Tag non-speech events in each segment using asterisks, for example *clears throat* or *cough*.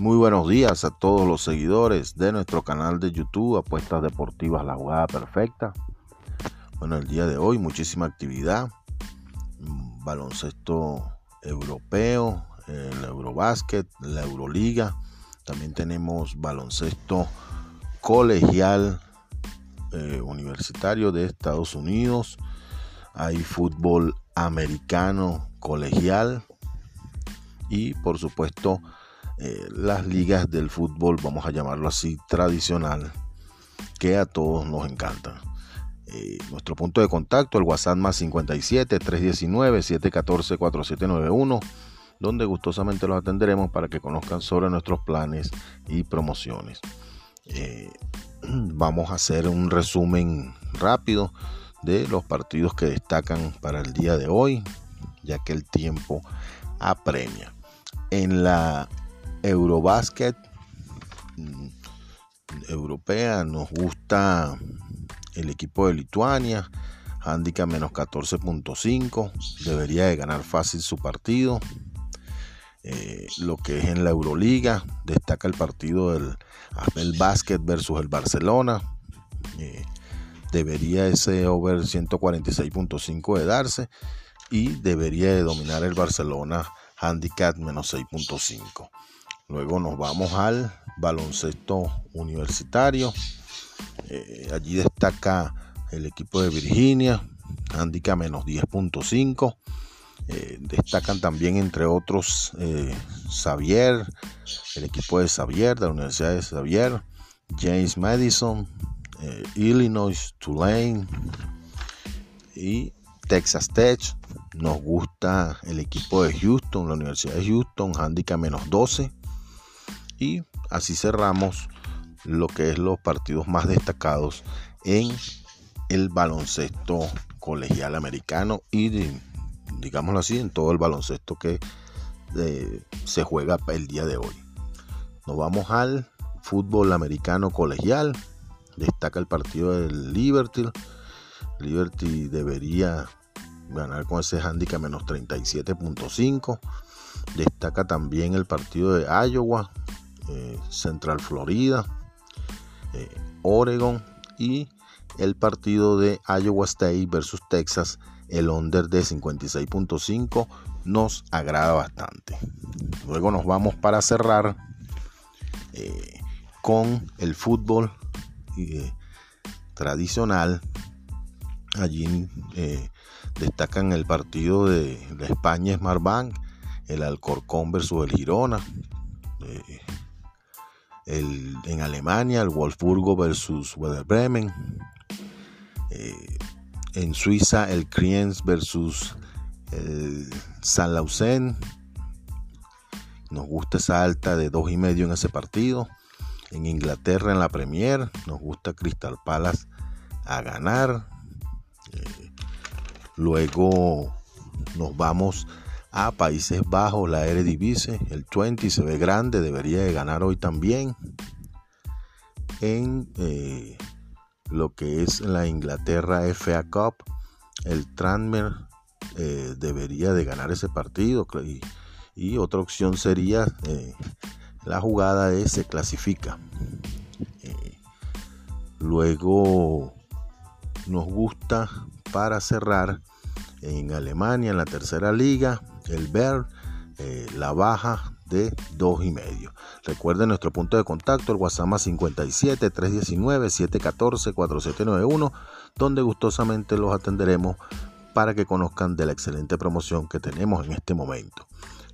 Muy buenos días a todos los seguidores de nuestro canal de YouTube Apuestas Deportivas La Jugada Perfecta. Bueno, el día de hoy muchísima actividad, mm, baloncesto europeo, el Eurobásquet, la Euroliga. También tenemos baloncesto colegial eh, universitario de Estados Unidos. Hay fútbol americano colegial y por supuesto eh, las ligas del fútbol, vamos a llamarlo así, tradicional, que a todos nos encantan. Eh, nuestro punto de contacto, el WhatsApp más 57 319 714 4791, donde gustosamente los atenderemos para que conozcan sobre nuestros planes y promociones. Eh, *clears throat* vamos a hacer un resumen rápido de los partidos que destacan para el día de hoy, ya que el tiempo apremia. En la Eurobasket mm, europea nos gusta el equipo de Lituania, handicap menos 14.5, debería de ganar fácil su partido. Eh, lo que es en la Euroliga, destaca el partido del Abel Basket versus el Barcelona. Eh, debería ese over 146.5 de darse y debería de dominar el Barcelona handicap menos 6.5. Luego nos vamos al baloncesto universitario. Eh, allí destaca el equipo de Virginia, handicap menos 10.5. Eh, destacan también, entre otros, eh, Xavier, el equipo de Xavier, de la Universidad de Xavier, James Madison, Illinois, Tulane y Texas Tech. Nos gusta el equipo de Houston, la Universidad de Houston, handicap menos 12. Y así cerramos lo que es los partidos más destacados en el baloncesto colegial americano y digámoslo así en todo el baloncesto que eh, se juega el día de hoy. Nos vamos al fútbol americano colegial. Destaca el partido del Liberty. Liberty debería ganar con ese handicap menos 37.5. Destaca también el partido de Iowa eh, Central Florida, eh, Oregon y el partido de Iowa State versus Texas, el under de 56.5 nos agrada bastante. Luego nos vamos para cerrar eh, con el fútbol tradicional. Allí destacan el partido de la España Smart Bank, el Alcorcón versus el Girona en Alemania, el Wolfsburgo versus Werder Bremen. Eh, en Suiza, el Kriens versus el San Lausen. Nos gusta esa alta de dos y medio en ese partido. En Inglaterra, en la Premier, nos gusta Crystal Palace a ganar. Eh, luego nos vamos a Países Bajos, la Eredivisie, el 20 se ve grande, debería de ganar hoy también. En eh, lo que es la Inglaterra FA Cup, el Tranmer eh, debería de ganar ese partido. Y, otra opción sería eh, la jugada de se clasifica. luego nos gusta para cerrar en Alemania, en la tercera liga, el ver eh, la baja de 2 y medio. Recuerden nuestro punto de contacto, el WhatsApp 57 319 714 4791, donde gustosamente los atenderemos para que conozcan de la excelente promoción que tenemos en este momento.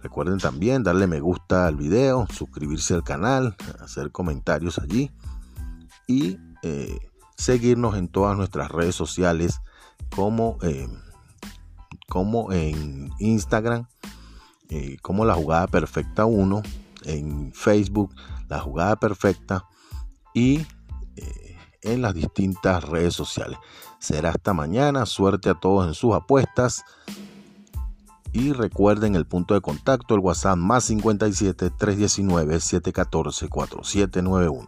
Recuerden también darle me gusta al video, suscribirse al canal, hacer comentarios allí y eh, seguirnos en todas nuestras redes sociales como eh, como en Instagram, eh, como la jugada perfecta 1, en Facebook, la jugada perfecta y eh, en las distintas redes sociales. Será hasta mañana, suerte a todos en sus apuestas y recuerden el punto de contacto, el WhatsApp más 57 319 714 4791.